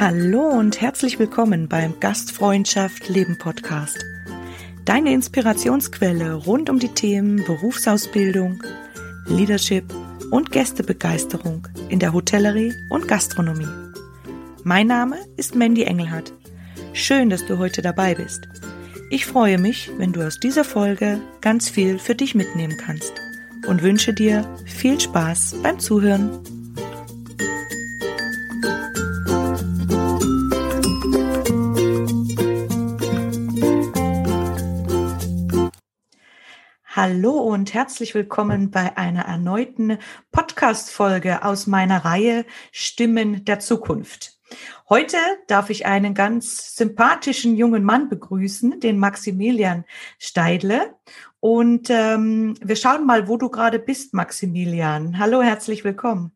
Hallo und herzlich willkommen beim Gastfreundschaft Leben Podcast. Deine Inspirationsquelle rund um die Themen Berufsausbildung, Leadership und Gästebegeisterung in der Hotellerie und Gastronomie. Mein Name ist Mandy Engelhardt. Schön, dass du heute dabei bist. Ich freue mich, wenn du aus dieser Folge ganz viel für dich mitnehmen kannst und wünsche dir viel Spaß beim Zuhören. Hallo und herzlich willkommen bei einer erneuten Podcast-Folge aus meiner Reihe Stimmen der Zukunft. Heute darf ich einen ganz sympathischen jungen Mann begrüßen, den Maximilian Steidle. Und ähm, wir schauen mal, wo du gerade bist, Maximilian. Hallo, herzlich willkommen.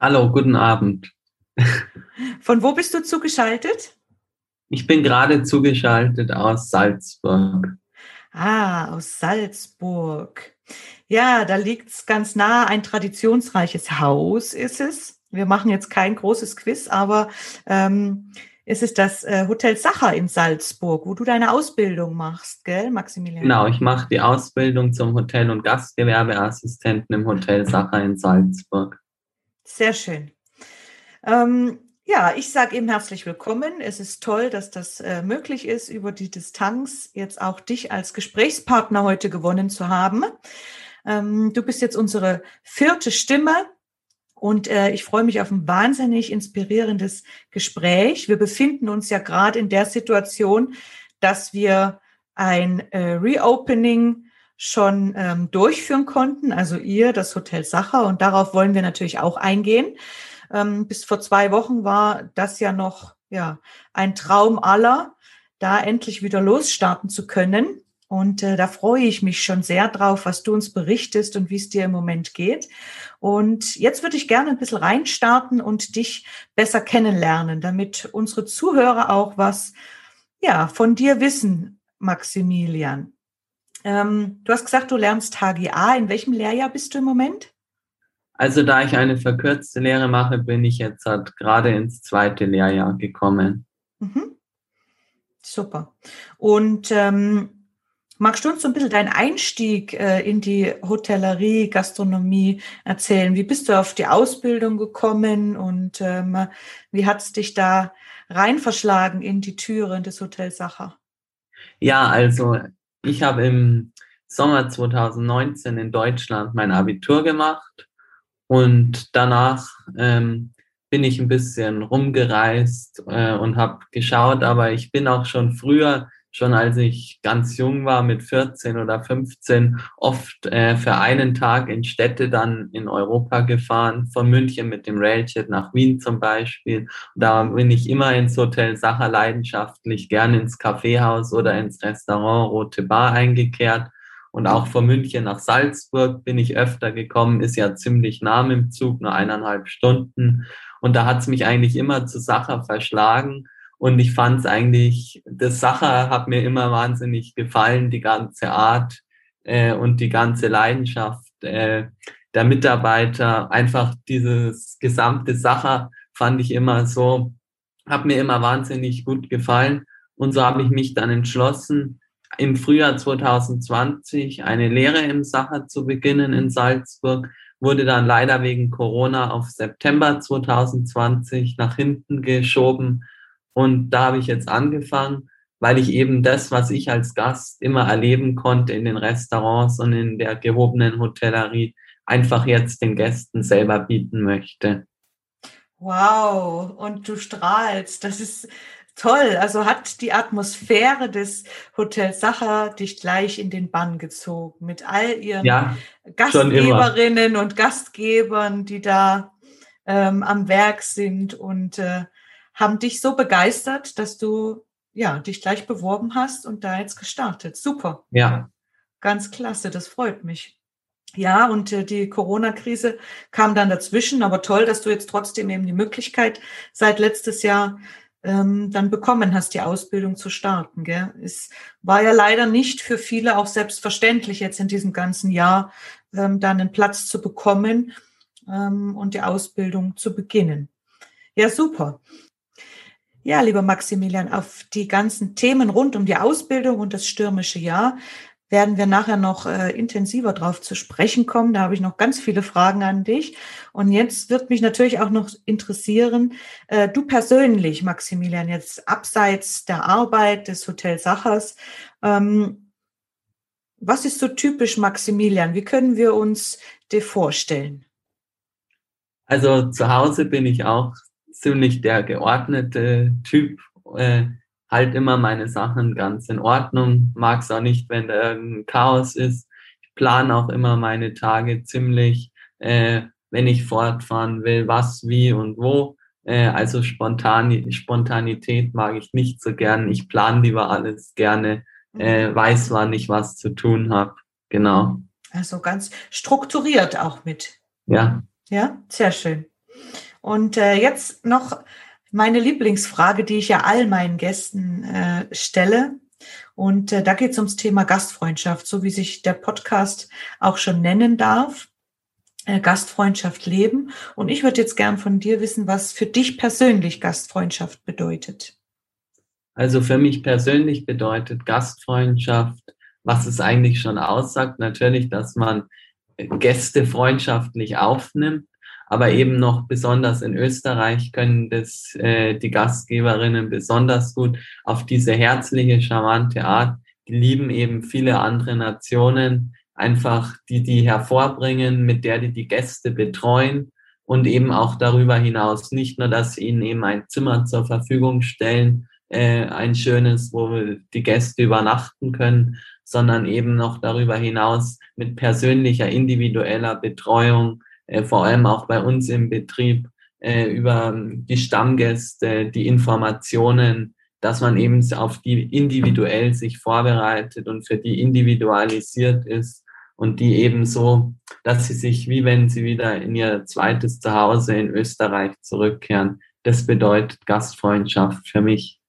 Hallo, guten Abend. Von wo bist du zugeschaltet? Ich bin gerade zugeschaltet aus Salzburg. Ah, aus Salzburg. Ja, da liegt's ganz nah. Ein traditionsreiches Haus ist es. Wir machen jetzt kein großes Quiz, aber ähm, es ist das äh, Hotel Sacher in Salzburg, wo du deine Ausbildung machst, gell, Maximilian? Genau, ich mache die Ausbildung zum Hotel- und Gastgewerbeassistenten im Hotel Sacher in Salzburg. Sehr schön. Ähm, ja, ich sage eben herzlich willkommen. Es ist toll, dass das äh, möglich ist, über die Distanz jetzt auch dich als Gesprächspartner heute gewonnen zu haben. Ähm, du bist jetzt unsere vierte Stimme und äh, ich freue mich auf ein wahnsinnig inspirierendes Gespräch. Wir befinden uns ja gerade in der Situation, dass wir ein äh, Reopening schon ähm, durchführen konnten, also ihr, das Hotel Sacher, und darauf wollen wir natürlich auch eingehen. Ähm, bis vor zwei Wochen war das ja noch ja, ein Traum aller, da endlich wieder losstarten zu können. Und äh, da freue ich mich schon sehr drauf, was du uns berichtest und wie es dir im Moment geht. Und jetzt würde ich gerne ein bisschen reinstarten und dich besser kennenlernen, damit unsere Zuhörer auch was ja, von dir wissen, Maximilian. Ähm, du hast gesagt, du lernst HGA. In welchem Lehrjahr bist du im Moment? Also da ich eine verkürzte Lehre mache, bin ich jetzt halt gerade ins zweite Lehrjahr gekommen. Mhm. Super. Und ähm, magst du uns so ein bisschen deinen Einstieg äh, in die Hotellerie, Gastronomie erzählen? Wie bist du auf die Ausbildung gekommen und ähm, wie hat es dich da rein verschlagen in die Türen des Hotels Sacher? Ja, also ich habe im Sommer 2019 in Deutschland mein Abitur gemacht und danach ähm, bin ich ein bisschen rumgereist äh, und habe geschaut, aber ich bin auch schon früher, schon als ich ganz jung war, mit 14 oder 15, oft äh, für einen Tag in Städte dann in Europa gefahren, von München mit dem Railjet nach Wien zum Beispiel. Da bin ich immer ins Hotel Sacher leidenschaftlich, gern ins Kaffeehaus oder ins Restaurant Rote Bar eingekehrt und auch von München nach Salzburg bin ich öfter gekommen, ist ja ziemlich nah im Zug, nur eineinhalb Stunden. Und da hat es mich eigentlich immer zu Sacher verschlagen. Und ich fand es eigentlich, das Sacher hat mir immer wahnsinnig gefallen, die ganze Art äh, und die ganze Leidenschaft äh, der Mitarbeiter. Einfach dieses gesamte Sacher fand ich immer so, hat mir immer wahnsinnig gut gefallen. Und so habe ich mich dann entschlossen, im Frühjahr 2020 eine Lehre im Sacher zu beginnen in Salzburg, wurde dann leider wegen Corona auf September 2020 nach hinten geschoben. Und da habe ich jetzt angefangen, weil ich eben das, was ich als Gast immer erleben konnte in den Restaurants und in der gehobenen Hotellerie, einfach jetzt den Gästen selber bieten möchte. Wow, und du strahlst. Das ist Toll, also hat die Atmosphäre des Hotels Sacher dich gleich in den Bann gezogen mit all ihren ja, Gastgeberinnen und Gastgebern, die da ähm, am Werk sind und äh, haben dich so begeistert, dass du ja dich gleich beworben hast und da jetzt gestartet. Super. Ja. Ganz klasse, das freut mich. Ja, und äh, die Corona-Krise kam dann dazwischen, aber toll, dass du jetzt trotzdem eben die Möglichkeit seit letztes Jahr ähm, dann bekommen hast, die Ausbildung zu starten. Gell? Es war ja leider nicht für viele auch selbstverständlich, jetzt in diesem ganzen Jahr ähm, dann einen Platz zu bekommen ähm, und die Ausbildung zu beginnen. Ja, super. Ja, lieber Maximilian, auf die ganzen Themen rund um die Ausbildung und das stürmische Jahr werden wir nachher noch äh, intensiver drauf zu sprechen kommen. Da habe ich noch ganz viele Fragen an dich. Und jetzt wird mich natürlich auch noch interessieren, äh, du persönlich, Maximilian, jetzt abseits der Arbeit des Hotel Sachers, ähm, was ist so typisch Maximilian? Wie können wir uns dir vorstellen? Also zu Hause bin ich auch ziemlich der geordnete Typ. Äh, halt immer meine Sachen ganz in Ordnung. Mag es auch nicht, wenn da irgendein Chaos ist. Ich plane auch immer meine Tage ziemlich, äh, wenn ich fortfahren will, was, wie und wo. Äh, also Spontan Spontanität mag ich nicht so gern. Ich plane lieber alles gerne, äh, mhm. weiß, wann ich was zu tun habe. Genau. Also ganz strukturiert auch mit. Ja. Ja, sehr schön. Und äh, jetzt noch meine Lieblingsfrage, die ich ja all meinen Gästen äh, stelle. Und äh, da geht es ums Thema Gastfreundschaft, so wie sich der Podcast auch schon nennen darf. Äh, Gastfreundschaft leben. Und ich würde jetzt gern von dir wissen, was für dich persönlich Gastfreundschaft bedeutet. Also für mich persönlich bedeutet Gastfreundschaft, was es eigentlich schon aussagt, natürlich, dass man Gäste freundschaftlich aufnimmt, aber eben noch besonders in Österreich können das äh, die Gastgeberinnen besonders gut auf diese herzliche, charmante Art. Die lieben eben viele andere Nationen, einfach die die hervorbringen, mit der die die Gäste betreuen und eben auch darüber hinaus nicht nur, dass sie ihnen eben ein Zimmer zur Verfügung stellen, äh, ein schönes, wo die Gäste übernachten können, sondern eben noch darüber hinaus mit persönlicher, individueller Betreuung äh, vor allem auch bei uns im Betrieb, äh, über die Stammgäste, die Informationen, dass man eben auf die individuell sich vorbereitet und für die individualisiert ist und die eben so, dass sie sich, wie wenn sie wieder in ihr zweites Zuhause in Österreich zurückkehren. Das bedeutet Gastfreundschaft für mich.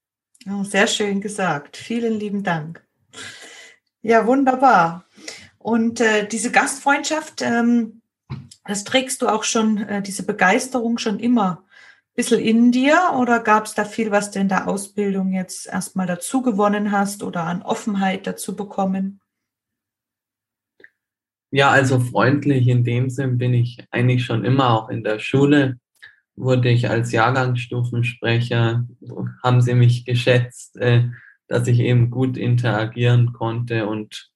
Oh, sehr schön gesagt. Vielen lieben Dank. Ja, wunderbar. Und äh, diese Gastfreundschaft, ähm, das trägst du auch schon, äh, diese Begeisterung schon immer ein bisschen in dir oder gab es da viel, was du in der Ausbildung jetzt erstmal dazu gewonnen hast oder an Offenheit dazu bekommen? Ja, also freundlich in dem Sinn bin ich eigentlich schon immer auch in der Schule. Wurde ich als Jahrgangsstufensprecher, haben sie mich geschätzt, äh, dass ich eben gut interagieren konnte und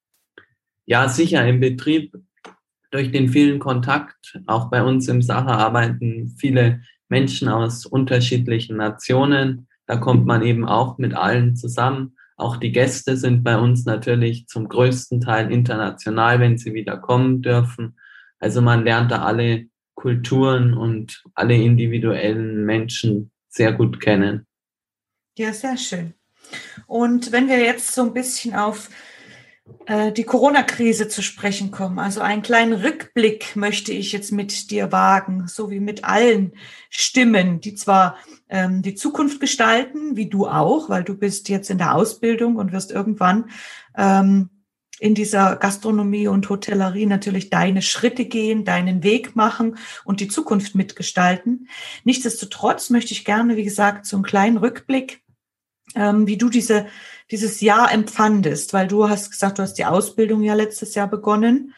ja, sicher im Betrieb durch den vielen Kontakt, auch bei uns im Sache arbeiten viele Menschen aus unterschiedlichen Nationen. Da kommt man eben auch mit allen zusammen. Auch die Gäste sind bei uns natürlich zum größten Teil international, wenn sie wieder kommen dürfen. Also man lernt da alle Kulturen und alle individuellen Menschen sehr gut kennen. Ja, sehr schön. Und wenn wir jetzt so ein bisschen auf die Corona-Krise zu sprechen kommen. Also einen kleinen Rückblick möchte ich jetzt mit dir wagen, so wie mit allen Stimmen, die zwar ähm, die Zukunft gestalten, wie du auch, weil du bist jetzt in der Ausbildung und wirst irgendwann ähm, in dieser Gastronomie und Hotellerie natürlich deine Schritte gehen, deinen Weg machen und die Zukunft mitgestalten. Nichtsdestotrotz möchte ich gerne, wie gesagt, so einen kleinen Rückblick, ähm, wie du diese dieses Jahr empfandest, weil du hast gesagt, du hast die Ausbildung ja letztes Jahr begonnen.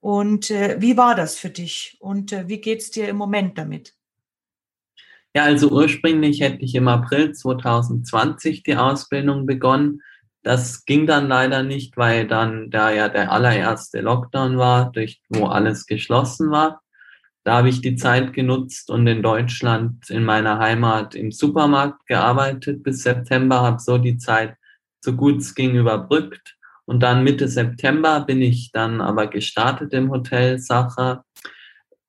Und äh, wie war das für dich und äh, wie geht's dir im Moment damit? Ja, also ursprünglich hätte ich im April 2020 die Ausbildung begonnen. Das ging dann leider nicht, weil dann da ja der allererste Lockdown war, durch wo alles geschlossen war. Da habe ich die Zeit genutzt und in Deutschland in meiner Heimat im Supermarkt gearbeitet bis September, habe so die Zeit so gut es ging überbrückt. Und dann Mitte September bin ich dann aber gestartet im Hotel Sacher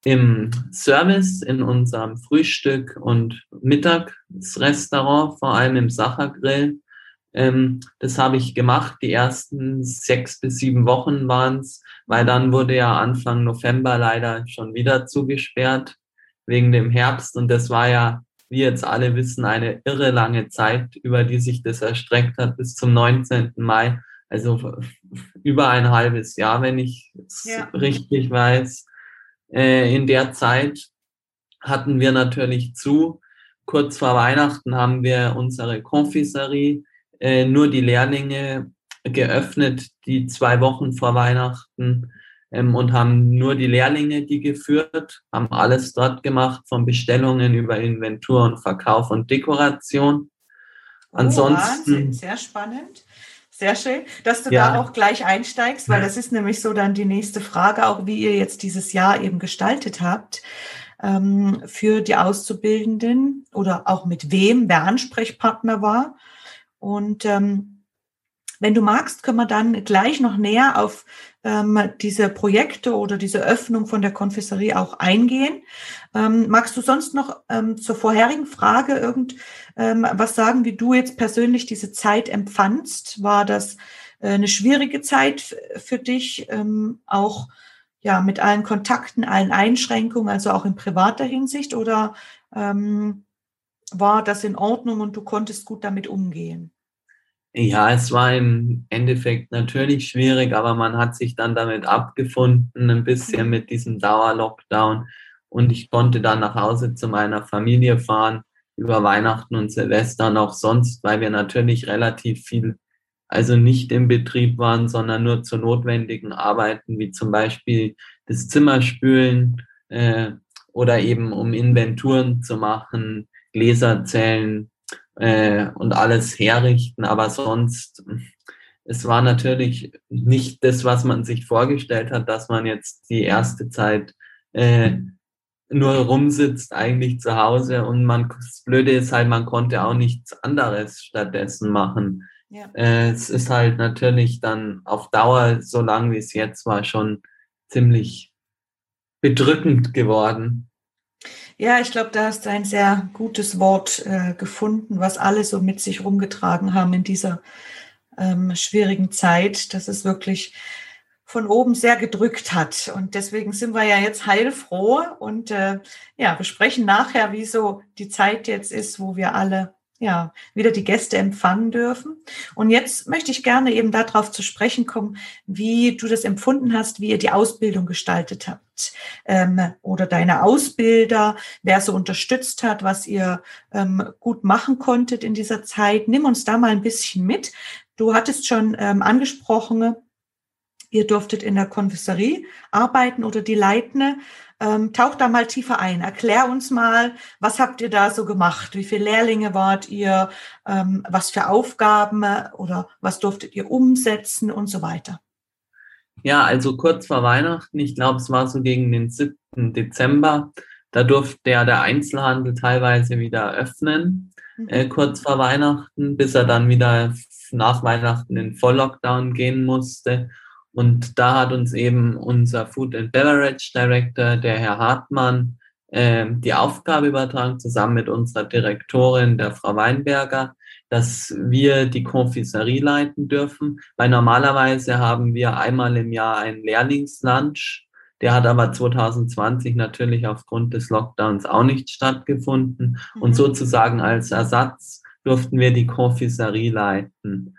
im Service in unserem Frühstück und Mittagsrestaurant, vor allem im Sacher Grill. Ähm, das habe ich gemacht. Die ersten sechs bis sieben Wochen waren es, weil dann wurde ja Anfang November leider schon wieder zugesperrt wegen dem Herbst. Und das war ja wie jetzt alle wissen, eine irre lange Zeit, über die sich das erstreckt hat bis zum 19. Mai. Also über ein halbes Jahr, wenn ich es ja. richtig weiß. Äh, in der Zeit hatten wir natürlich zu. Kurz vor Weihnachten haben wir unsere Konfiserie, äh, nur die Lehrlinge geöffnet, die zwei Wochen vor Weihnachten ähm, und haben nur die Lehrlinge die geführt, haben alles dort gemacht, von Bestellungen über Inventur und Verkauf und Dekoration. Oh, Ansonsten. Wahnsinn, sehr spannend. Sehr schön, dass du ja. da auch gleich einsteigst, weil das ist nämlich so dann die nächste Frage, auch wie ihr jetzt dieses Jahr eben gestaltet habt ähm, für die Auszubildenden oder auch mit wem wer Ansprechpartner war. Und ähm, wenn du magst, können wir dann gleich noch näher auf ähm, diese Projekte oder diese Öffnung von der Konfessorie auch eingehen. Ähm, magst du sonst noch ähm, zur vorherigen Frage irgend ähm, was sagen, wie du jetzt persönlich diese Zeit empfandst? War das äh, eine schwierige Zeit für dich, ähm, auch ja mit allen Kontakten, allen Einschränkungen, also auch in privater Hinsicht, oder ähm, war das in Ordnung und du konntest gut damit umgehen? Ja, es war im Endeffekt natürlich schwierig, aber man hat sich dann damit abgefunden, ein bisschen mit diesem Dauerlockdown. Und ich konnte dann nach Hause zu meiner Familie fahren, über Weihnachten und Silvester und auch sonst, weil wir natürlich relativ viel, also nicht im Betrieb waren, sondern nur zu notwendigen Arbeiten, wie zum Beispiel das Zimmerspülen äh, oder eben um Inventuren zu machen, Gläser zählen, äh, und alles herrichten, aber sonst, es war natürlich nicht das, was man sich vorgestellt hat, dass man jetzt die erste Zeit äh, nur rumsitzt eigentlich zu Hause und man, das Blöde ist halt, man konnte auch nichts anderes stattdessen machen. Ja. Äh, es ist halt natürlich dann auf Dauer, so lang wie es jetzt war, schon ziemlich bedrückend geworden. Ja, ich glaube, da hast du ein sehr gutes Wort äh, gefunden, was alle so mit sich rumgetragen haben in dieser ähm, schwierigen Zeit, dass es wirklich von oben sehr gedrückt hat. Und deswegen sind wir ja jetzt heilfroh und äh, ja, besprechen nachher, wie so die Zeit jetzt ist, wo wir alle ja, wieder die Gäste empfangen dürfen. Und jetzt möchte ich gerne eben darauf zu sprechen kommen, wie du das empfunden hast, wie ihr die Ausbildung gestaltet habt ähm, oder deine Ausbilder, wer so unterstützt hat, was ihr ähm, gut machen konntet in dieser Zeit. Nimm uns da mal ein bisschen mit. Du hattest schon ähm, angesprochen, ihr durftet in der Konfessorie arbeiten oder die leitende. Ähm, tauch da mal tiefer ein. Erklär uns mal, was habt ihr da so gemacht? Wie viele Lehrlinge wart ihr? Ähm, was für Aufgaben oder was durftet ihr umsetzen und so weiter? Ja, also kurz vor Weihnachten, ich glaube, es war so gegen den 7. Dezember, da durfte ja der Einzelhandel teilweise wieder öffnen, mhm. äh, kurz vor Weihnachten, bis er dann wieder nach Weihnachten in Volllockdown gehen musste. Und da hat uns eben unser Food and Beverage Director, der Herr Hartmann, äh, die Aufgabe übertragen, zusammen mit unserer Direktorin, der Frau Weinberger, dass wir die Konfiserie leiten dürfen. Weil normalerweise haben wir einmal im Jahr einen Lehrlingslunch. Der hat aber 2020 natürlich aufgrund des Lockdowns auch nicht stattgefunden. Mhm. Und sozusagen als Ersatz durften wir die Konfiserie leiten.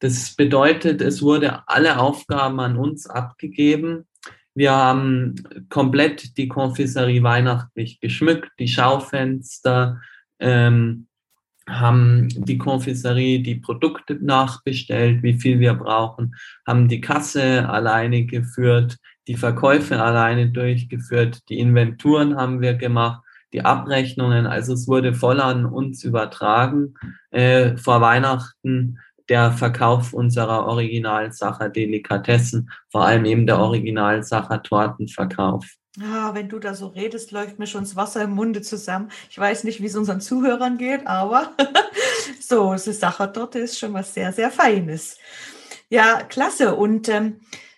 Das bedeutet, es wurde alle Aufgaben an uns abgegeben. Wir haben komplett die Konfiserie weihnachtlich geschmückt, die Schaufenster, ähm, haben die Konfiserie die Produkte nachbestellt, wie viel wir brauchen, haben die Kasse alleine geführt, die Verkäufe alleine durchgeführt, die Inventuren haben wir gemacht, die Abrechnungen, also es wurde voll an uns übertragen äh, vor Weihnachten der Verkauf unserer Originalsacher Delikatessen, vor allem eben der Originalsacher Tortenverkauf. Ah, wenn du da so redest, läuft mir schon das Wasser im Munde zusammen. Ich weiß nicht, wie es unseren Zuhörern geht, aber so, das Sachertorte ist schon was sehr, sehr Feines. Ja, klasse. Und ähm, äh,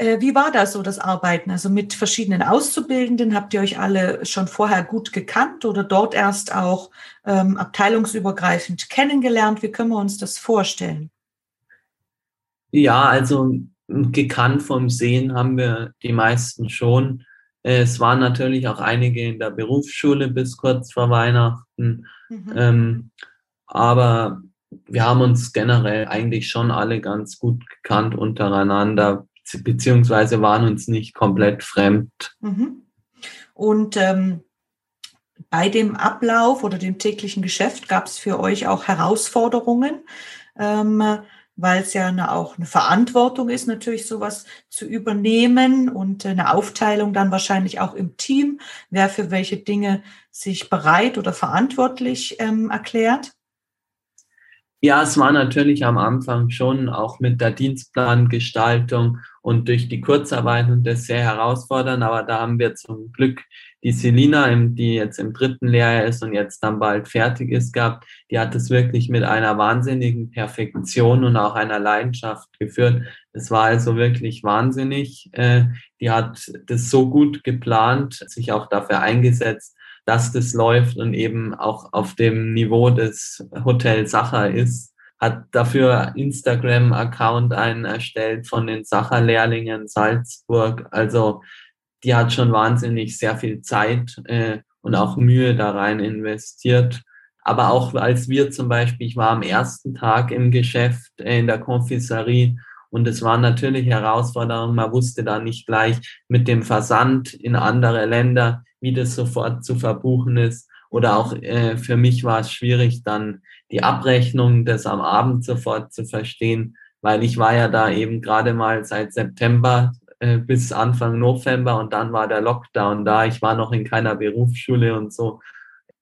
wie war da so das Arbeiten? Also mit verschiedenen Auszubildenden habt ihr euch alle schon vorher gut gekannt oder dort erst auch ähm, abteilungsübergreifend kennengelernt? Wie können wir uns das vorstellen? Ja, also gekannt vom Sehen haben wir die meisten schon. Es waren natürlich auch einige in der Berufsschule bis kurz vor Weihnachten. Mhm. Ähm, aber wir haben uns generell eigentlich schon alle ganz gut gekannt untereinander, beziehungsweise waren uns nicht komplett fremd. Mhm. Und ähm, bei dem Ablauf oder dem täglichen Geschäft gab es für euch auch Herausforderungen, ähm, weil es ja eine, auch eine Verantwortung ist, natürlich sowas zu übernehmen und eine Aufteilung dann wahrscheinlich auch im Team, wer für welche Dinge sich bereit oder verantwortlich ähm, erklärt. Ja, es war natürlich am Anfang schon auch mit der Dienstplangestaltung und durch die Kurzarbeit und das sehr herausfordernd, aber da haben wir zum Glück die Selina, die jetzt im dritten Lehrjahr ist und jetzt dann bald fertig ist, gehabt. Die hat es wirklich mit einer wahnsinnigen Perfektion und auch einer Leidenschaft geführt. Es war also wirklich wahnsinnig. Äh, die hat das so gut geplant, sich auch dafür eingesetzt, dass das läuft und eben auch auf dem Niveau des Hotel Sacher ist, hat dafür Instagram-Account einen erstellt von den Sacher-Lehrlingen Salzburg. Also die hat schon wahnsinnig sehr viel Zeit äh, und auch Mühe da rein investiert. Aber auch als wir zum Beispiel, ich war am ersten Tag im Geschäft äh, in der Konfiserie und es war natürlich Herausforderung. Man wusste da nicht gleich mit dem Versand in andere Länder, wie das sofort zu verbuchen ist. Oder auch äh, für mich war es schwierig, dann die Abrechnung des am Abend sofort zu verstehen, weil ich war ja da eben gerade mal seit September äh, bis Anfang November und dann war der Lockdown da. Ich war noch in keiner Berufsschule und so.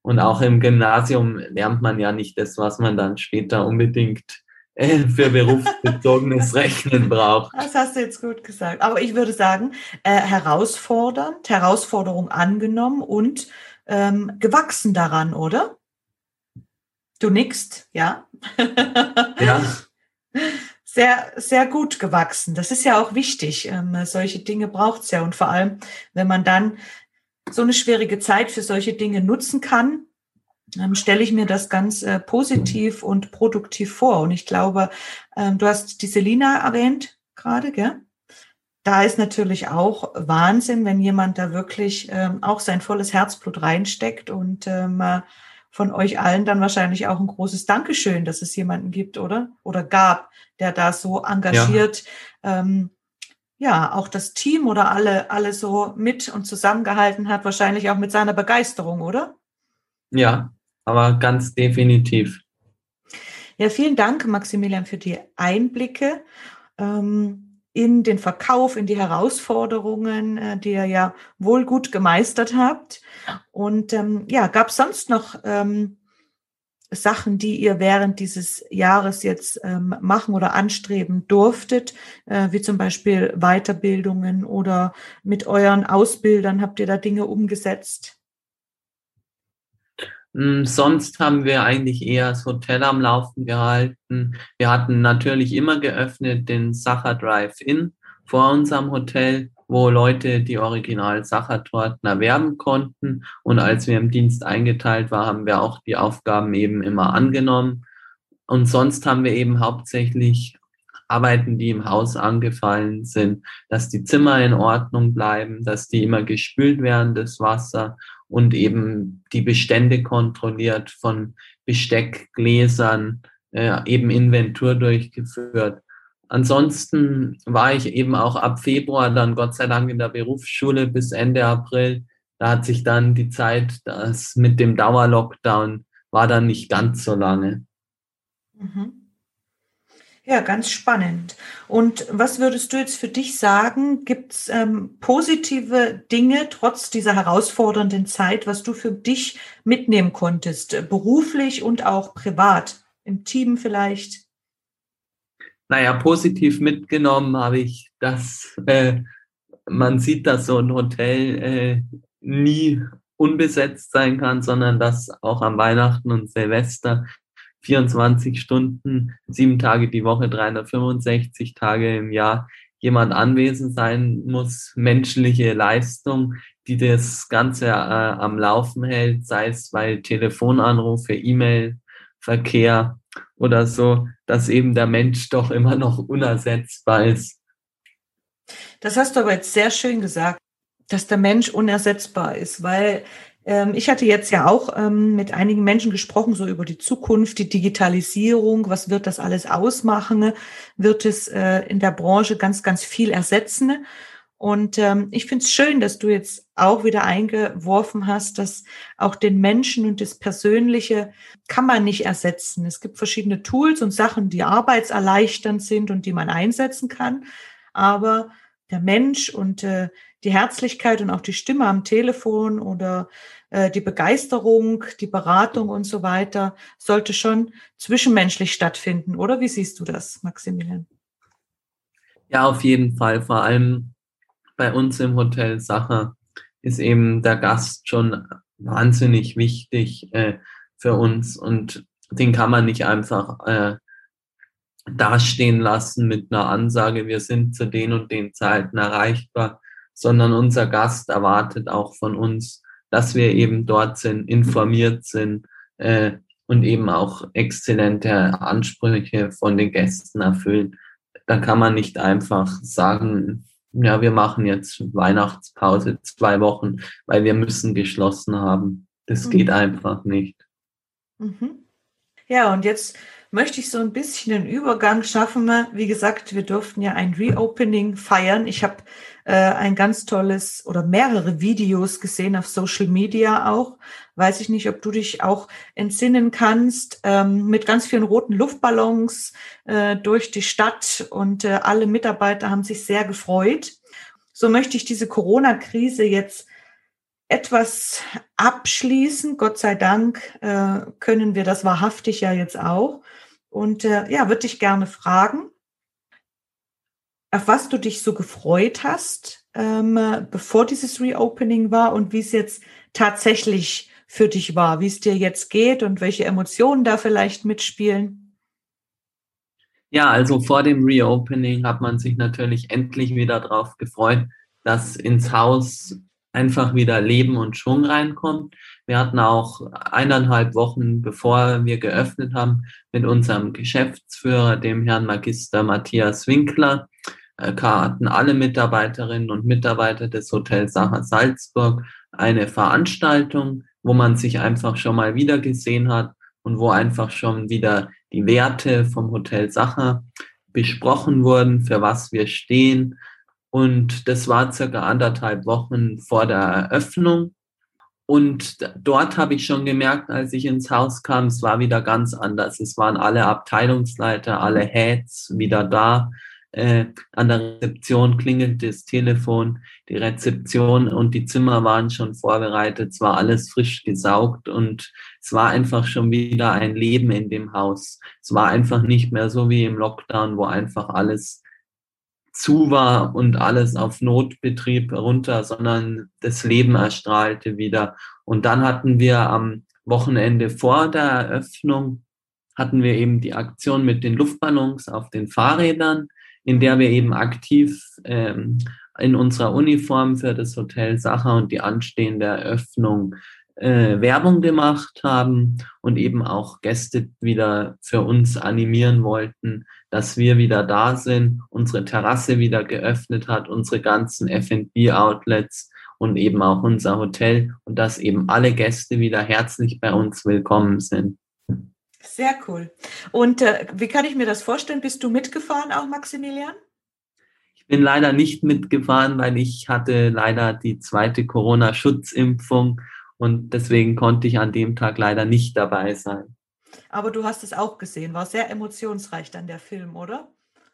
Und auch im Gymnasium lernt man ja nicht das, was man dann später unbedingt äh, für berufsbezogenes Rechnen braucht. Das hast du jetzt gut gesagt. Aber ich würde sagen, äh, herausfordernd, Herausforderung angenommen und ähm, gewachsen daran, oder? Du nickst, ja? ja. Sehr, sehr gut gewachsen. Das ist ja auch wichtig. Ähm, solche Dinge braucht es ja. Und vor allem, wenn man dann so eine schwierige Zeit für solche Dinge nutzen kann, ähm, stelle ich mir das ganz äh, positiv und produktiv vor. Und ich glaube, ähm, du hast die Selina erwähnt gerade, gell? Da ist natürlich auch Wahnsinn, wenn jemand da wirklich ähm, auch sein volles Herzblut reinsteckt und ähm, äh, von euch allen dann wahrscheinlich auch ein großes Dankeschön, dass es jemanden gibt, oder? Oder gab, der da so engagiert, ja. Ähm, ja, auch das Team oder alle, alle so mit und zusammengehalten hat, wahrscheinlich auch mit seiner Begeisterung, oder? Ja, aber ganz definitiv. Ja, vielen Dank, Maximilian, für die Einblicke ähm, in den Verkauf, in die Herausforderungen, äh, die ihr ja wohl gut gemeistert habt. Und ähm, ja, gab es sonst noch ähm, Sachen, die ihr während dieses Jahres jetzt ähm, machen oder anstreben durftet, äh, wie zum Beispiel Weiterbildungen oder mit euren Ausbildern habt ihr da Dinge umgesetzt? Hm, sonst haben wir eigentlich eher das Hotel am Laufen gehalten. Wir hatten natürlich immer geöffnet den Sacher Drive-In vor unserem Hotel, wo Leute die Original Sacher-Torten erwerben konnten. Und als wir im Dienst eingeteilt waren, haben wir auch die Aufgaben eben immer angenommen. Und sonst haben wir eben hauptsächlich Arbeiten, die im Haus angefallen sind, dass die Zimmer in Ordnung bleiben, dass die immer gespült werden, das Wasser und eben die Bestände kontrolliert von Besteck, Gläsern, äh, eben Inventur durchgeführt. Ansonsten war ich eben auch ab Februar dann Gott sei Dank in der Berufsschule bis Ende April. Da hat sich dann die Zeit, das mit dem Dauerlockdown war dann nicht ganz so lange. Mhm. Ja, ganz spannend. Und was würdest du jetzt für dich sagen? Gibt es ähm, positive Dinge trotz dieser herausfordernden Zeit, was du für dich mitnehmen konntest, beruflich und auch privat, im Team vielleicht? Naja, positiv mitgenommen habe ich, dass äh, man sieht, dass so ein Hotel äh, nie unbesetzt sein kann, sondern dass auch am Weihnachten und Silvester 24 Stunden, sieben Tage die Woche, 365 Tage im Jahr jemand anwesend sein muss, menschliche Leistung, die das Ganze äh, am Laufen hält, sei es bei Telefonanrufe, E-Mail-Verkehr oder so, dass eben der Mensch doch immer noch unersetzbar ist. Das hast du aber jetzt sehr schön gesagt. dass der Mensch unersetzbar ist, weil ich hatte jetzt ja auch ähm, mit einigen Menschen gesprochen, so über die Zukunft, die Digitalisierung, was wird das alles ausmachen? Wird es äh, in der Branche ganz, ganz viel ersetzen? Und ähm, ich finde es schön, dass du jetzt auch wieder eingeworfen hast, dass auch den Menschen und das Persönliche kann man nicht ersetzen. Es gibt verschiedene Tools und Sachen, die arbeitserleichternd sind und die man einsetzen kann. Aber der Mensch und äh, die Herzlichkeit und auch die Stimme am Telefon oder die Begeisterung, die Beratung und so weiter sollte schon zwischenmenschlich stattfinden, oder? Wie siehst du das, Maximilian? Ja, auf jeden Fall. Vor allem bei uns im Hotel Sacher ist eben der Gast schon wahnsinnig wichtig äh, für uns und den kann man nicht einfach äh, dastehen lassen mit einer Ansage, wir sind zu den und den Zeiten erreichbar, sondern unser Gast erwartet auch von uns, dass wir eben dort sind, informiert sind äh, und eben auch exzellente Ansprüche von den Gästen erfüllen. Da kann man nicht einfach sagen, ja, wir machen jetzt Weihnachtspause zwei Wochen, weil wir müssen geschlossen haben. Das mhm. geht einfach nicht. Mhm. Ja, und jetzt möchte ich so ein bisschen den Übergang schaffen. Wie gesagt, wir durften ja ein Reopening feiern. Ich habe äh, ein ganz tolles oder mehrere Videos gesehen auf Social Media auch. Weiß ich nicht, ob du dich auch entsinnen kannst, ähm, mit ganz vielen roten Luftballons äh, durch die Stadt und äh, alle Mitarbeiter haben sich sehr gefreut. So möchte ich diese Corona-Krise jetzt etwas abschließen. Gott sei Dank äh, können wir das wahrhaftig ja jetzt auch. Und äh, ja, würde ich gerne fragen, auf was du dich so gefreut hast, ähm, bevor dieses Reopening war und wie es jetzt tatsächlich für dich war, wie es dir jetzt geht und welche Emotionen da vielleicht mitspielen. Ja, also vor dem Reopening hat man sich natürlich endlich wieder darauf gefreut, dass ins Haus einfach wieder Leben und Schwung reinkommt. Wir hatten auch eineinhalb Wochen, bevor wir geöffnet haben, mit unserem Geschäftsführer, dem Herrn Magister Matthias Winkler, äh, hatten alle Mitarbeiterinnen und Mitarbeiter des Hotels Sacher Salzburg eine Veranstaltung, wo man sich einfach schon mal wieder gesehen hat und wo einfach schon wieder die Werte vom Hotel Sacher besprochen wurden, für was wir stehen, und das war circa anderthalb Wochen vor der Eröffnung. Und dort habe ich schon gemerkt, als ich ins Haus kam, es war wieder ganz anders. Es waren alle Abteilungsleiter, alle Heads wieder da. Äh, an der Rezeption klingelt das Telefon, die Rezeption und die Zimmer waren schon vorbereitet. Es war alles frisch gesaugt und es war einfach schon wieder ein Leben in dem Haus. Es war einfach nicht mehr so wie im Lockdown, wo einfach alles zu war und alles auf Notbetrieb runter, sondern das Leben erstrahlte wieder. Und dann hatten wir am Wochenende vor der Eröffnung, hatten wir eben die Aktion mit den Luftballons auf den Fahrrädern, in der wir eben aktiv ähm, in unserer Uniform für das Hotel Sacher und die anstehende Eröffnung äh, Werbung gemacht haben und eben auch Gäste wieder für uns animieren wollten, dass wir wieder da sind, unsere Terrasse wieder geöffnet hat, unsere ganzen F&B-Outlets und eben auch unser Hotel und dass eben alle Gäste wieder herzlich bei uns willkommen sind. Sehr cool. Und äh, wie kann ich mir das vorstellen? Bist du mitgefahren auch, Maximilian? Ich bin leider nicht mitgefahren, weil ich hatte leider die zweite Corona-Schutzimpfung und deswegen konnte ich an dem Tag leider nicht dabei sein. Aber du hast es auch gesehen, war sehr emotionsreich dann der Film, oder?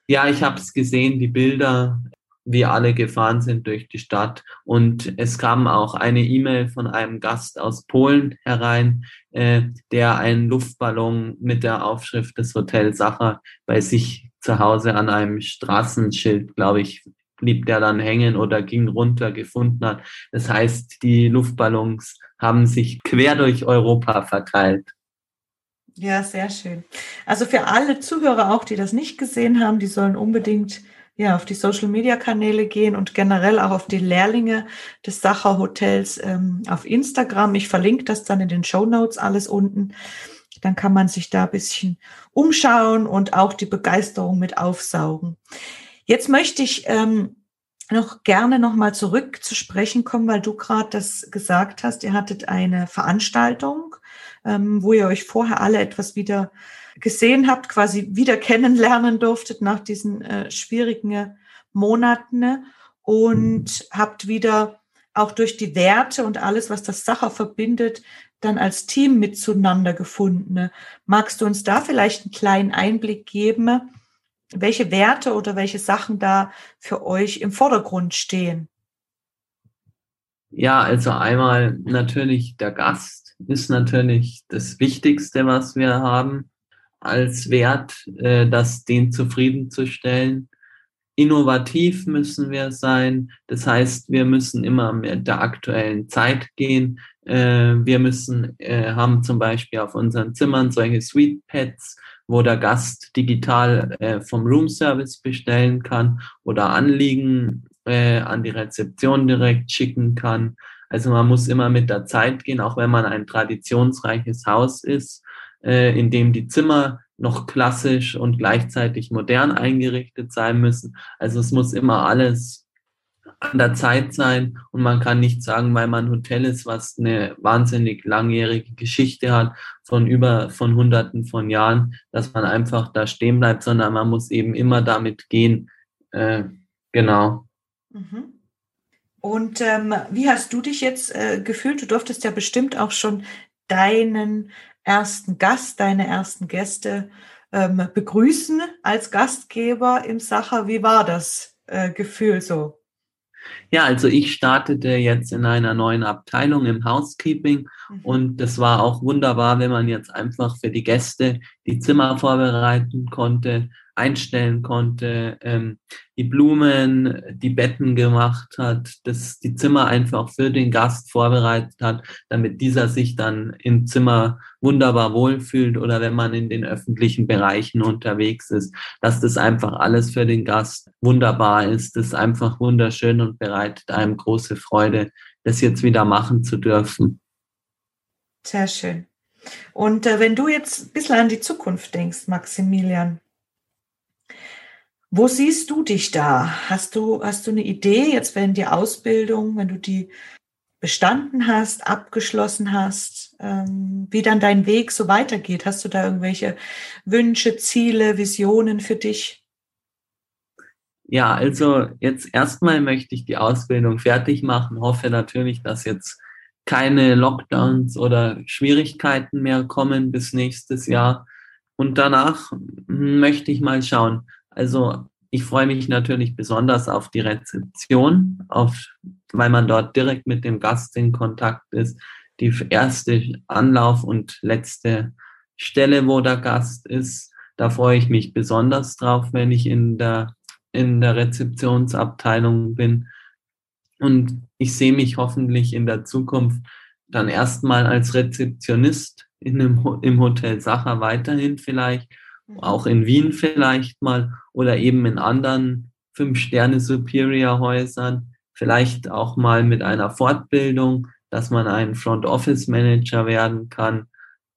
Ja, ich habe es gesehen, die Bilder, wie alle gefahren sind durch die Stadt. Und es kam auch eine E-Mail von einem Gast aus Polen herein, äh, der einen Luftballon mit der Aufschrift des Hotels Sacher bei sich zu Hause an einem Straßenschild, glaube ich, blieb der dann hängen oder ging runter, gefunden hat. Das heißt, die Luftballons haben sich quer durch Europa verteilt. Ja, sehr schön. Also für alle Zuhörer auch, die das nicht gesehen haben, die sollen unbedingt ja, auf die Social Media Kanäle gehen und generell auch auf die Lehrlinge des Sacher Hotels ähm, auf Instagram. Ich verlinke das dann in den Show Notes alles unten. Dann kann man sich da ein bisschen umschauen und auch die Begeisterung mit aufsaugen. Jetzt möchte ich ähm, noch gerne nochmal zurück zu sprechen kommen, weil du gerade das gesagt hast. Ihr hattet eine Veranstaltung, ähm, wo ihr euch vorher alle etwas wieder gesehen habt, quasi wieder kennenlernen durftet nach diesen äh, schwierigen Monaten ne? und habt wieder auch durch die Werte und alles, was das Sacher verbindet, dann als Team miteinander gefunden. Ne? Magst du uns da vielleicht einen kleinen Einblick geben, welche Werte oder welche Sachen da für euch im Vordergrund stehen? Ja, also einmal natürlich der Gast ist natürlich das Wichtigste, was wir haben als Wert, äh, das den zufriedenzustellen. Innovativ müssen wir sein. Das heißt, wir müssen immer mit der aktuellen Zeit gehen. Äh, wir müssen, äh, haben zum Beispiel auf unseren Zimmern solche Sweet Pads, wo der Gast digital äh, vom Room Service bestellen kann oder Anliegen äh, an die Rezeption direkt schicken kann. Also man muss immer mit der Zeit gehen, auch wenn man ein traditionsreiches Haus ist, äh, in dem die Zimmer noch klassisch und gleichzeitig modern eingerichtet sein müssen. Also es muss immer alles an der Zeit sein und man kann nicht sagen, weil man Hotel ist, was eine wahnsinnig langjährige Geschichte hat von über von Hunderten von Jahren, dass man einfach da stehen bleibt, sondern man muss eben immer damit gehen. Äh, genau. Mhm. Und ähm, wie hast du dich jetzt äh, gefühlt? Du durftest ja bestimmt auch schon deinen ersten Gast, deine ersten Gäste ähm, begrüßen als Gastgeber im Sacher. Wie war das äh, Gefühl so? Ja, also ich startete jetzt in einer neuen Abteilung im Housekeeping mhm. und das war auch wunderbar, wenn man jetzt einfach für die Gäste die Zimmer vorbereiten konnte, einstellen konnte, ähm, die Blumen, die Betten gemacht hat, dass die Zimmer einfach für den Gast vorbereitet hat, damit dieser sich dann im Zimmer wunderbar wohlfühlt oder wenn man in den öffentlichen Bereichen unterwegs ist, dass das einfach alles für den Gast wunderbar ist, das ist einfach wunderschön und bereitet einem große Freude, das jetzt wieder machen zu dürfen. Sehr schön. Und äh, wenn du jetzt ein bisschen an die Zukunft denkst, Maximilian, wo siehst du dich da? Hast du, hast du eine Idee, jetzt wenn die Ausbildung, wenn du die bestanden hast, abgeschlossen hast, ähm, wie dann dein Weg so weitergeht? Hast du da irgendwelche Wünsche, Ziele, Visionen für dich? Ja, also jetzt erstmal möchte ich die Ausbildung fertig machen, hoffe natürlich, dass jetzt keine Lockdowns oder Schwierigkeiten mehr kommen bis nächstes Jahr. Und danach möchte ich mal schauen, also ich freue mich natürlich besonders auf die Rezeption, auf, weil man dort direkt mit dem Gast in Kontakt ist. Die erste Anlauf und letzte Stelle, wo der Gast ist. Da freue ich mich besonders drauf, wenn ich in der, in der Rezeptionsabteilung bin. Und ich sehe mich hoffentlich in der Zukunft dann erstmal als Rezeptionist in einem, im Hotel Sacher weiterhin vielleicht auch in Wien vielleicht mal oder eben in anderen Fünf-Sterne-Superior-Häusern, vielleicht auch mal mit einer Fortbildung, dass man ein Front-Office-Manager werden kann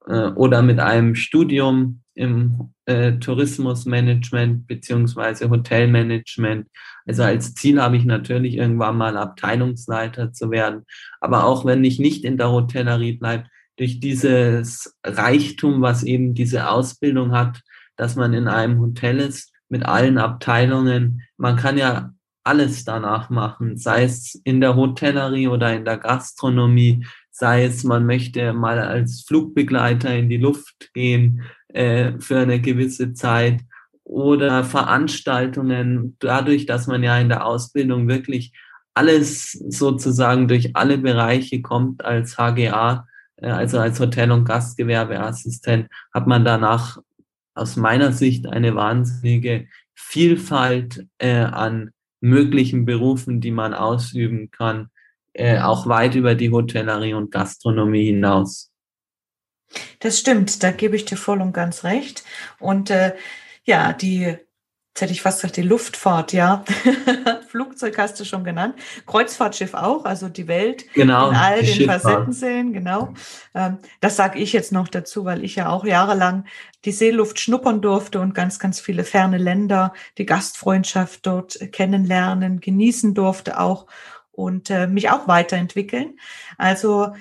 äh, oder mit einem Studium im äh, Tourismusmanagement beziehungsweise Hotelmanagement. Also als Ziel habe ich natürlich irgendwann mal Abteilungsleiter zu werden. Aber auch wenn ich nicht in der Hotellerie bleibe, durch dieses Reichtum, was eben diese Ausbildung hat, dass man in einem Hotel ist mit allen Abteilungen. Man kann ja alles danach machen, sei es in der Hotellerie oder in der Gastronomie, sei es man möchte mal als Flugbegleiter in die Luft gehen äh, für eine gewisse Zeit oder Veranstaltungen, dadurch, dass man ja in der Ausbildung wirklich alles sozusagen durch alle Bereiche kommt als HGA, also als Hotel- und Gastgewerbeassistent, hat man danach aus meiner Sicht eine wahnsinnige Vielfalt äh, an möglichen Berufen, die man ausüben kann, äh, auch weit über die Hotellerie und Gastronomie hinaus. Das stimmt, da gebe ich dir voll und ganz recht. Und äh, ja, die Jetzt hätte ich fast gesagt, die Luftfahrt, ja. Flugzeug hast du schon genannt. Kreuzfahrtschiff auch, also die Welt genau, in all den Facetten sehen, genau. Ähm, das sage ich jetzt noch dazu, weil ich ja auch jahrelang die Seeluft schnuppern durfte und ganz, ganz viele ferne Länder, die Gastfreundschaft dort kennenlernen, genießen durfte auch und äh, mich auch weiterentwickeln. Also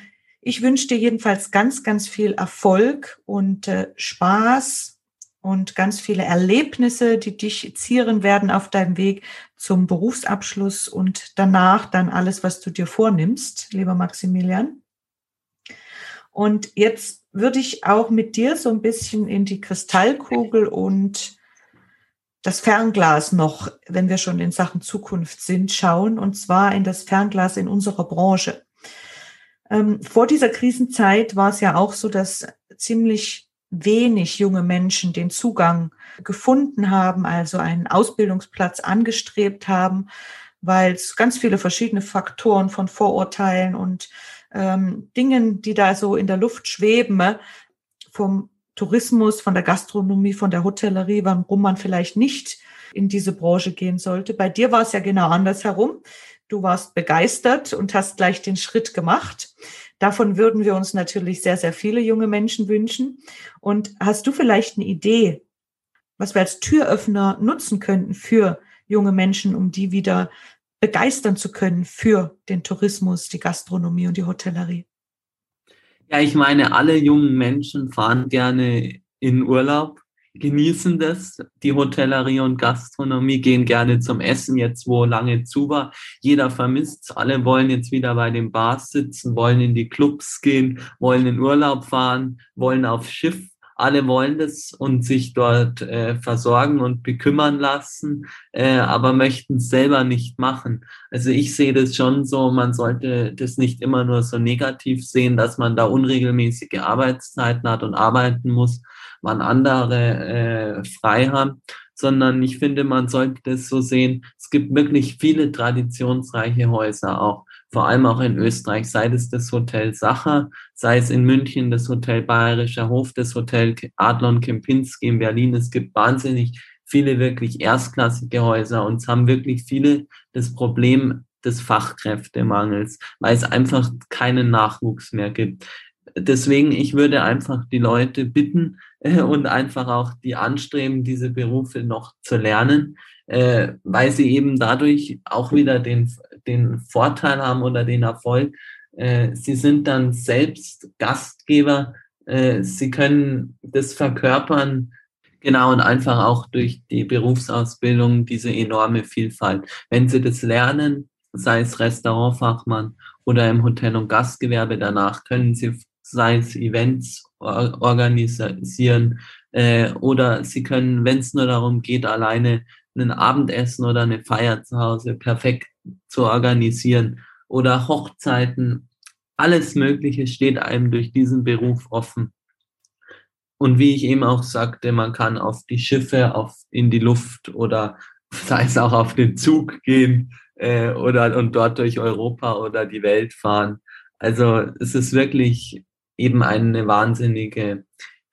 ich wünsche dir jedenfalls ganz, ganz viel Erfolg und äh, Spaß und ganz viele Erlebnisse, die dich zieren werden auf deinem Weg zum Berufsabschluss und danach dann alles, was du dir vornimmst, lieber Maximilian. Und jetzt würde ich auch mit dir so ein bisschen in die Kristallkugel und das Fernglas noch, wenn wir schon in Sachen Zukunft sind, schauen, und zwar in das Fernglas in unserer Branche. Ähm, vor dieser Krisenzeit war es ja auch so, dass ziemlich wenig junge Menschen den Zugang gefunden haben, also einen Ausbildungsplatz angestrebt haben, weil es ganz viele verschiedene Faktoren von Vorurteilen und ähm, Dingen, die da so in der Luft schweben, äh, vom Tourismus, von der Gastronomie, von der Hotellerie, warum man vielleicht nicht in diese Branche gehen sollte. Bei dir war es ja genau andersherum. Du warst begeistert und hast gleich den Schritt gemacht. Davon würden wir uns natürlich sehr, sehr viele junge Menschen wünschen. Und hast du vielleicht eine Idee, was wir als Türöffner nutzen könnten für junge Menschen, um die wieder begeistern zu können für den Tourismus, die Gastronomie und die Hotellerie? Ja, ich meine, alle jungen Menschen fahren gerne in Urlaub genießen das. Die Hotellerie und Gastronomie gehen gerne zum Essen, jetzt wo lange zu war. Jeder vermisst. Alle wollen jetzt wieder bei den Bars sitzen, wollen in die Clubs gehen, wollen in Urlaub fahren, wollen aufs Schiff. Alle wollen das und sich dort äh, versorgen und bekümmern lassen, äh, aber möchten es selber nicht machen. Also ich sehe das schon so, man sollte das nicht immer nur so negativ sehen, dass man da unregelmäßige Arbeitszeiten hat und arbeiten muss, wann andere äh, frei haben, sondern ich finde, man sollte das so sehen. Es gibt wirklich viele traditionsreiche Häuser auch, vor allem auch in Österreich, sei es das Hotel Sacher, sei es in München das Hotel Bayerischer Hof, das Hotel Adlon Kempinski in Berlin. Es gibt wahnsinnig viele wirklich erstklassige Häuser und es haben wirklich viele das Problem des Fachkräftemangels, weil es einfach keinen Nachwuchs mehr gibt deswegen, ich würde einfach die Leute bitten äh, und einfach auch die anstreben, diese Berufe noch zu lernen, äh, weil sie eben dadurch auch wieder den, den Vorteil haben oder den Erfolg. Äh, sie sind dann selbst Gastgeber, sie können das verkörpern, Genau, und einfach auch durch die Berufsausbildung diese enorme Vielfalt. Wenn Sie das lernen, sei es Restaurantfachmann oder im Hotel- und Gastgewerbe, danach können Sie sei es Events organisieren äh, oder sie können, wenn es nur darum geht, alleine ein Abendessen oder eine Feier zu Hause perfekt zu organisieren oder Hochzeiten, alles Mögliche steht einem durch diesen Beruf offen. Und wie ich eben auch sagte, man kann auf die Schiffe, auf in die Luft oder sei es auch auf den Zug gehen äh, oder und dort durch Europa oder die Welt fahren. Also es ist wirklich eben eine wahnsinnige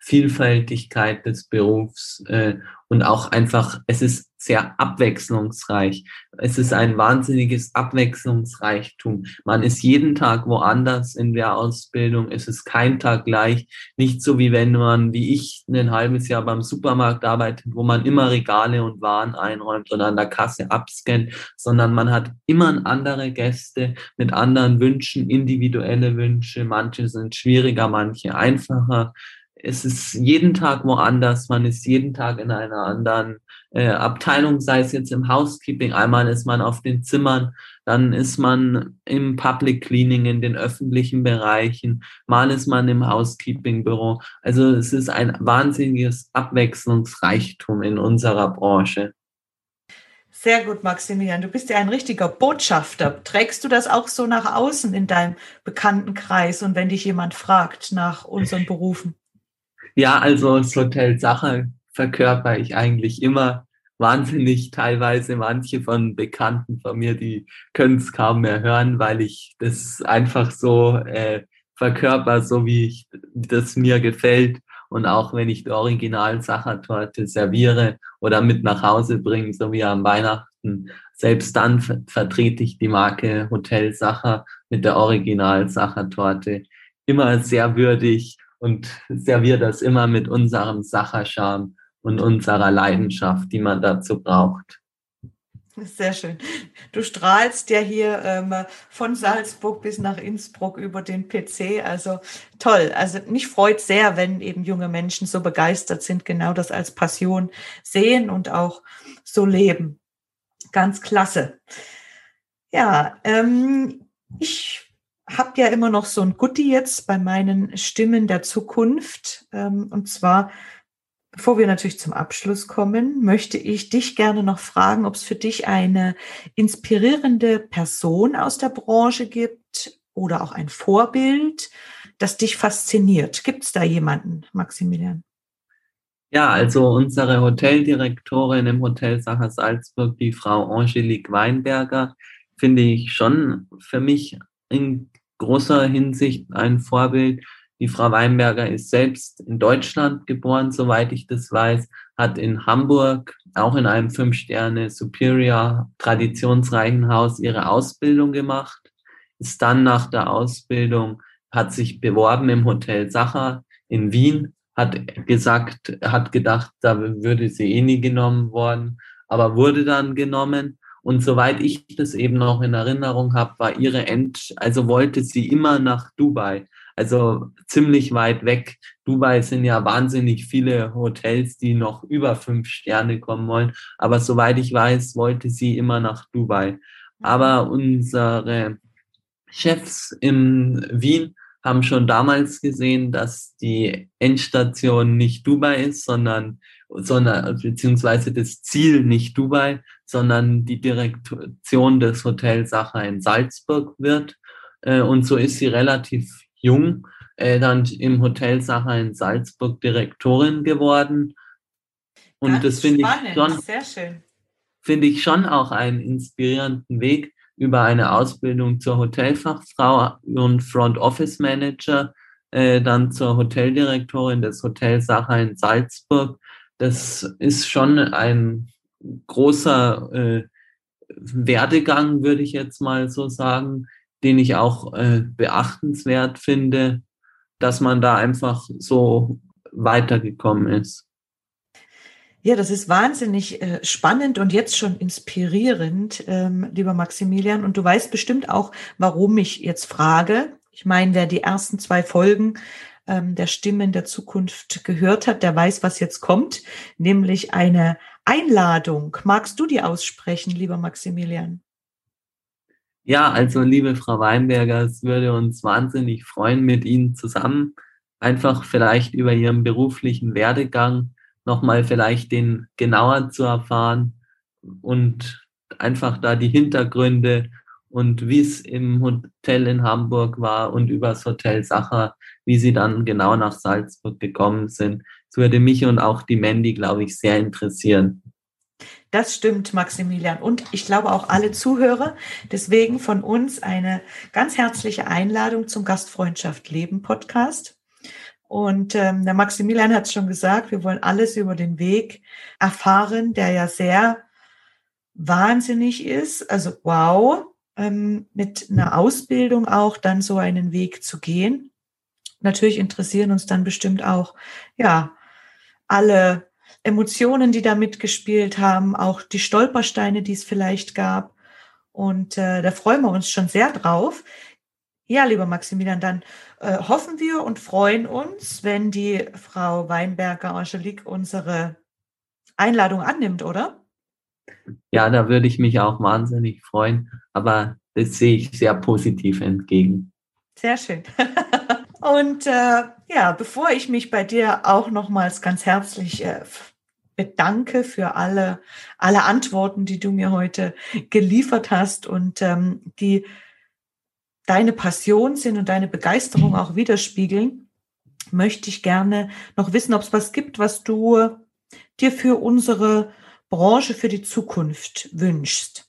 Vielfältigkeit des Berufs äh, und auch einfach, es ist sehr abwechslungsreich. Es ist ein wahnsinniges Abwechslungsreichtum. Man ist jeden Tag woanders in der Ausbildung. Es ist kein Tag gleich. Nicht so wie wenn man, wie ich, ein halbes Jahr beim Supermarkt arbeitet, wo man immer Regale und Waren einräumt und an der Kasse abscannt, sondern man hat immer andere Gäste mit anderen Wünschen, individuelle Wünsche. Manche sind schwieriger, manche einfacher es ist jeden Tag woanders, man ist jeden Tag in einer anderen äh, Abteilung, sei es jetzt im Housekeeping, einmal ist man auf den Zimmern, dann ist man im Public Cleaning, in den öffentlichen Bereichen, mal ist man im Housekeeping-Büro. Also es ist ein wahnsinniges Abwechslungsreichtum in unserer Branche. Sehr gut, Maximilian. Du bist ja ein richtiger Botschafter. Trägst du das auch so nach außen in deinem Bekanntenkreis und wenn dich jemand fragt nach unseren Berufen? Ja, also das Hotel Sache verkörper ich eigentlich immer wahnsinnig teilweise. Manche von Bekannten von mir, die können es kaum mehr hören, weil ich das einfach so äh, verkörper, so wie ich das mir gefällt. Und auch wenn ich die Original-Sachertorte serviere oder mit nach Hause bringe, so wie am Weihnachten, selbst dann ver vertrete ich die Marke Hotel Sacher mit der Original-Sachertorte immer sehr würdig und serviere das immer mit unserem Sacherscham und unserer Leidenschaft, die man dazu braucht. Sehr schön. Du strahlst ja hier ähm, von Salzburg bis nach Innsbruck über den PC. Also toll. Also mich freut sehr, wenn eben junge Menschen so begeistert sind, genau das als Passion sehen und auch so leben. Ganz klasse. Ja, ähm, ich habe ja immer noch so ein Gutti jetzt bei meinen Stimmen der Zukunft. Ähm, und zwar Bevor wir natürlich zum Abschluss kommen, möchte ich dich gerne noch fragen, ob es für dich eine inspirierende Person aus der Branche gibt oder auch ein Vorbild, das dich fasziniert. Gibt es da jemanden, Maximilian? Ja, also unsere Hoteldirektorin im Hotel Sacher Salzburg, die Frau Angelique Weinberger, finde ich schon für mich in großer Hinsicht ein Vorbild, die Frau Weinberger ist selbst in Deutschland geboren, soweit ich das weiß, hat in Hamburg auch in einem Fünf-Sterne Superior traditionsreichen Haus ihre Ausbildung gemacht, ist dann nach der Ausbildung, hat sich beworben im Hotel Sacher in Wien, hat gesagt, hat gedacht, da würde sie eh nie genommen worden, aber wurde dann genommen. Und soweit ich das eben noch in Erinnerung habe, war ihre End, also wollte sie immer nach Dubai. Also ziemlich weit weg. Dubai sind ja wahnsinnig viele Hotels, die noch über fünf Sterne kommen wollen. Aber soweit ich weiß, wollte sie immer nach Dubai. Aber unsere Chefs in Wien haben schon damals gesehen, dass die Endstation nicht Dubai ist, sondern, sondern beziehungsweise das Ziel nicht Dubai, sondern die Direktion des Hotels Sacher in Salzburg wird. Äh, und so ist sie relativ jung äh, dann im Hotel Sacher in Salzburg Direktorin geworden. Und Ganz das finde ich schon, sehr schön. Finde ich schon auch einen inspirierenden Weg über eine Ausbildung zur Hotelfachfrau und Front Office Manager, äh, dann zur Hoteldirektorin des Hotels Sacher in Salzburg. Das ist schon ein großer äh, Werdegang, würde ich jetzt mal so sagen, den ich auch äh, beachtenswert finde, dass man da einfach so weitergekommen ist. Ja, das ist wahnsinnig äh, spannend und jetzt schon inspirierend, ähm, lieber Maximilian. Und du weißt bestimmt auch, warum ich jetzt frage. Ich meine, wer die ersten zwei Folgen ähm, der Stimmen der Zukunft gehört hat, der weiß, was jetzt kommt, nämlich eine Einladung. Magst du die aussprechen, lieber Maximilian? Ja, also liebe Frau Weinberger, es würde uns wahnsinnig freuen, mit Ihnen zusammen einfach vielleicht über Ihren beruflichen Werdegang nochmal vielleicht den genauer zu erfahren und einfach da die Hintergründe und wie es im Hotel in Hamburg war und übers Hotel Sacher, wie Sie dann genau nach Salzburg gekommen sind. Das würde mich und auch die Mandy, glaube ich, sehr interessieren. Das stimmt, Maximilian. Und ich glaube auch alle Zuhörer. Deswegen von uns eine ganz herzliche Einladung zum Gastfreundschaft Leben Podcast. Und ähm, der Maximilian hat es schon gesagt, wir wollen alles über den Weg erfahren, der ja sehr wahnsinnig ist. Also wow, ähm, mit einer Ausbildung auch dann so einen Weg zu gehen. Natürlich interessieren uns dann bestimmt auch, ja, alle Emotionen, die da mitgespielt haben, auch die Stolpersteine, die es vielleicht gab. Und äh, da freuen wir uns schon sehr drauf. Ja, lieber Maximilian, dann äh, hoffen wir und freuen uns, wenn die Frau Weinberger Angelique unsere Einladung annimmt, oder? Ja, da würde ich mich auch wahnsinnig freuen, aber das sehe ich sehr positiv entgegen. Sehr schön. und äh, ja, bevor ich mich bei dir auch nochmals ganz herzlich äh, bedanke für alle, alle Antworten, die du mir heute geliefert hast und ähm, die deine Passion sind und deine Begeisterung auch widerspiegeln, möchte ich gerne noch wissen, ob es was gibt, was du dir für unsere Branche, für die Zukunft wünschst.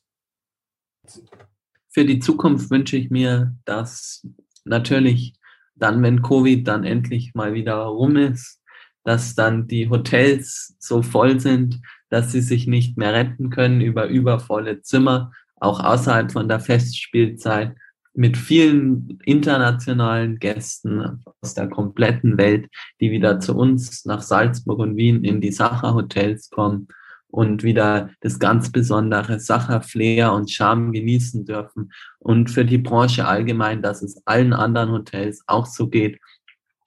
Für die Zukunft wünsche ich mir, dass natürlich dann, wenn Covid dann endlich mal wieder rum ist, dass dann die Hotels so voll sind, dass sie sich nicht mehr retten können über übervolle Zimmer, auch außerhalb von der Festspielzeit mit vielen internationalen Gästen aus der kompletten Welt, die wieder zu uns nach Salzburg und Wien in die Sacher Hotels kommen und wieder das ganz besondere Sacher Flair und Charme genießen dürfen. Und für die Branche allgemein, dass es allen anderen Hotels auch so geht.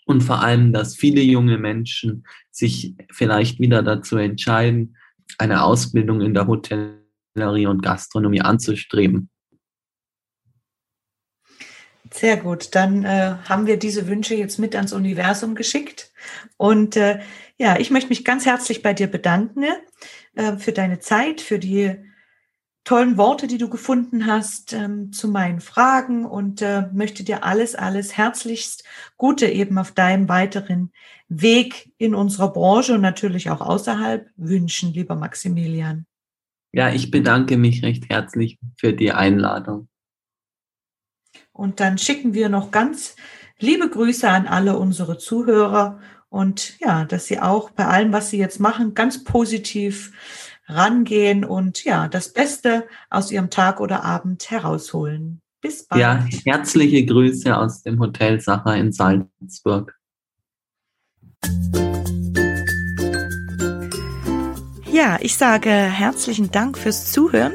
Und vor allem, dass viele junge Menschen sich vielleicht wieder dazu entscheiden, eine Ausbildung in der Hotellerie und Gastronomie anzustreben. Sehr gut, dann äh, haben wir diese Wünsche jetzt mit ans Universum geschickt. Und äh, ja, ich möchte mich ganz herzlich bei dir bedanken äh, für deine Zeit, für die tollen Worte, die du gefunden hast ähm, zu meinen Fragen und äh, möchte dir alles, alles herzlichst Gute eben auf deinem weiteren Weg in unserer Branche und natürlich auch außerhalb wünschen, lieber Maximilian. Ja, ich bedanke mich recht herzlich für die Einladung. Und dann schicken wir noch ganz liebe Grüße an alle unsere Zuhörer und ja, dass sie auch bei allem, was sie jetzt machen, ganz positiv rangehen und ja, das Beste aus ihrem Tag oder Abend herausholen. Bis bald. Ja, herzliche Grüße aus dem Hotel Sacher in Salzburg. Ja, ich sage herzlichen Dank fürs Zuhören.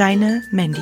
Deine Mandy.